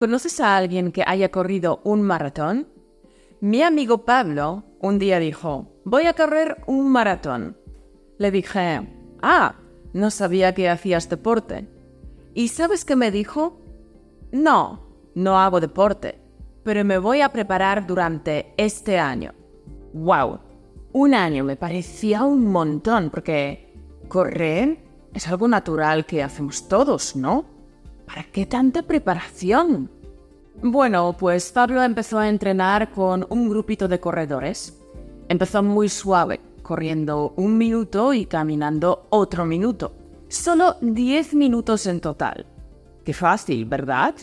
¿Conoces a alguien que haya corrido un maratón? Mi amigo Pablo un día dijo, voy a correr un maratón. Le dije, ah, no sabía que hacías deporte. ¿Y sabes qué me dijo? No, no hago deporte, pero me voy a preparar durante este año. ¡Wow! Un año me parecía un montón porque correr es algo natural que hacemos todos, ¿no? ¿Para qué tanta preparación? Bueno, pues Pablo empezó a entrenar con un grupito de corredores. Empezó muy suave, corriendo un minuto y caminando otro minuto. Solo 10 minutos en total. Qué fácil, ¿verdad?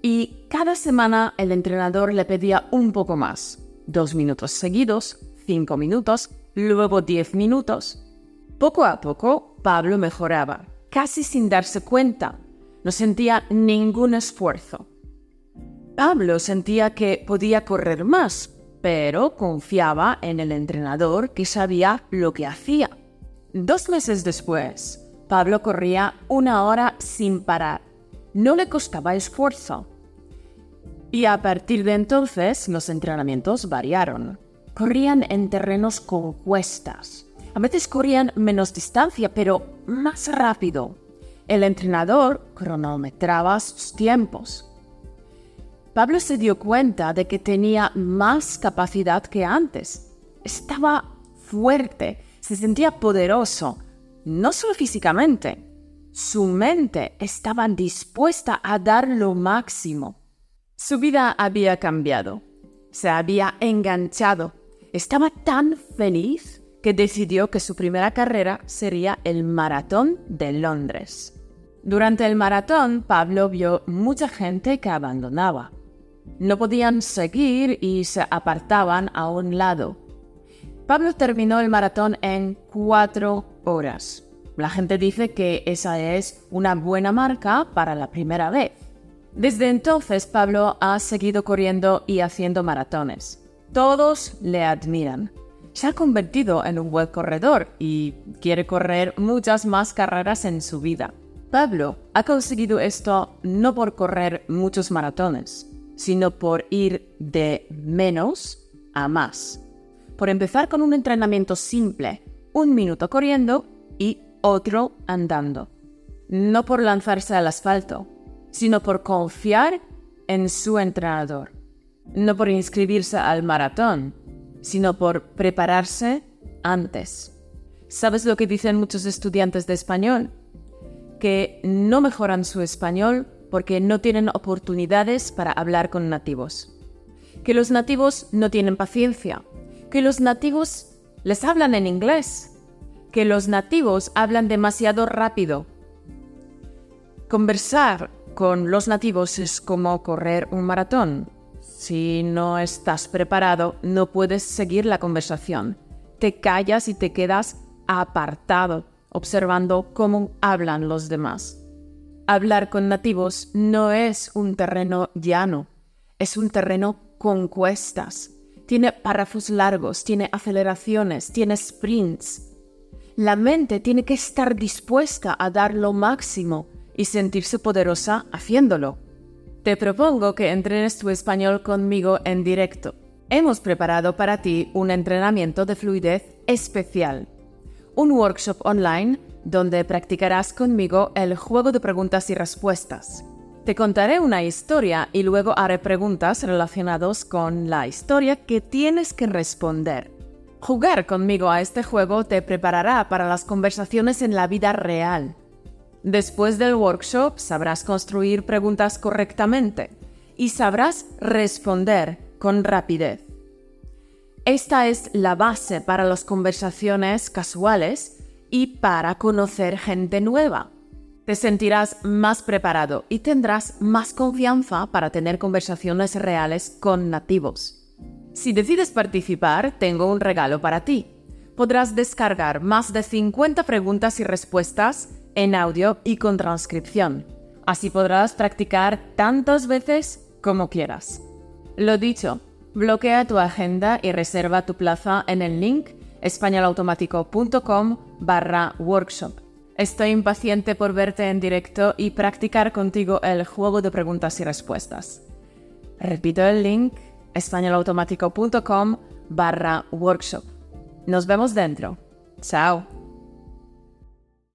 Y cada semana el entrenador le pedía un poco más. Dos minutos seguidos, cinco minutos, luego diez minutos. Poco a poco, Pablo mejoraba, casi sin darse cuenta, no sentía ningún esfuerzo. Pablo sentía que podía correr más, pero confiaba en el entrenador que sabía lo que hacía. Dos meses después, Pablo corría una hora sin parar. No le costaba esfuerzo. Y a partir de entonces los entrenamientos variaron. Corrían en terrenos con cuestas. A veces corrían menos distancia, pero más rápido. El entrenador cronometraba sus tiempos. Pablo se dio cuenta de que tenía más capacidad que antes. Estaba fuerte, se sentía poderoso, no solo físicamente. Su mente estaba dispuesta a dar lo máximo. Su vida había cambiado, se había enganchado, estaba tan feliz que decidió que su primera carrera sería el Maratón de Londres. Durante el maratón, Pablo vio mucha gente que abandonaba. No podían seguir y se apartaban a un lado. Pablo terminó el maratón en cuatro horas. La gente dice que esa es una buena marca para la primera vez. Desde entonces Pablo ha seguido corriendo y haciendo maratones. Todos le admiran se ha convertido en un buen corredor y quiere correr muchas más carreras en su vida. Pablo ha conseguido esto no por correr muchos maratones, sino por ir de menos a más. Por empezar con un entrenamiento simple, un minuto corriendo y otro andando. No por lanzarse al asfalto, sino por confiar en su entrenador. No por inscribirse al maratón, sino por prepararse antes. ¿Sabes lo que dicen muchos estudiantes de español? Que no mejoran su español porque no tienen oportunidades para hablar con nativos. Que los nativos no tienen paciencia. Que los nativos les hablan en inglés. Que los nativos hablan demasiado rápido. Conversar con los nativos es como correr un maratón. Si no estás preparado, no puedes seguir la conversación. Te callas y te quedas apartado, observando cómo hablan los demás. Hablar con nativos no es un terreno llano, es un terreno con cuestas. Tiene párrafos largos, tiene aceleraciones, tiene sprints. La mente tiene que estar dispuesta a dar lo máximo y sentirse poderosa haciéndolo. Te propongo que entrenes tu español conmigo en directo. Hemos preparado para ti un entrenamiento de fluidez especial, un workshop online donde practicarás conmigo el juego de preguntas y respuestas. Te contaré una historia y luego haré preguntas relacionadas con la historia que tienes que responder. Jugar conmigo a este juego te preparará para las conversaciones en la vida real Después del workshop sabrás construir preguntas correctamente y sabrás responder con rapidez. Esta es la base para las conversaciones casuales y para conocer gente nueva. Te sentirás más preparado y tendrás más confianza para tener conversaciones reales con nativos. Si decides participar, tengo un regalo para ti. Podrás descargar más de 50 preguntas y respuestas en audio y con transcripción. Así podrás practicar tantas veces como quieras. Lo dicho, bloquea tu agenda y reserva tu plaza en el link españolautomático.com barra workshop. Estoy impaciente por verte en directo y practicar contigo el juego de preguntas y respuestas. Repito el link españolautomático.com barra workshop. Nos vemos dentro. Chao.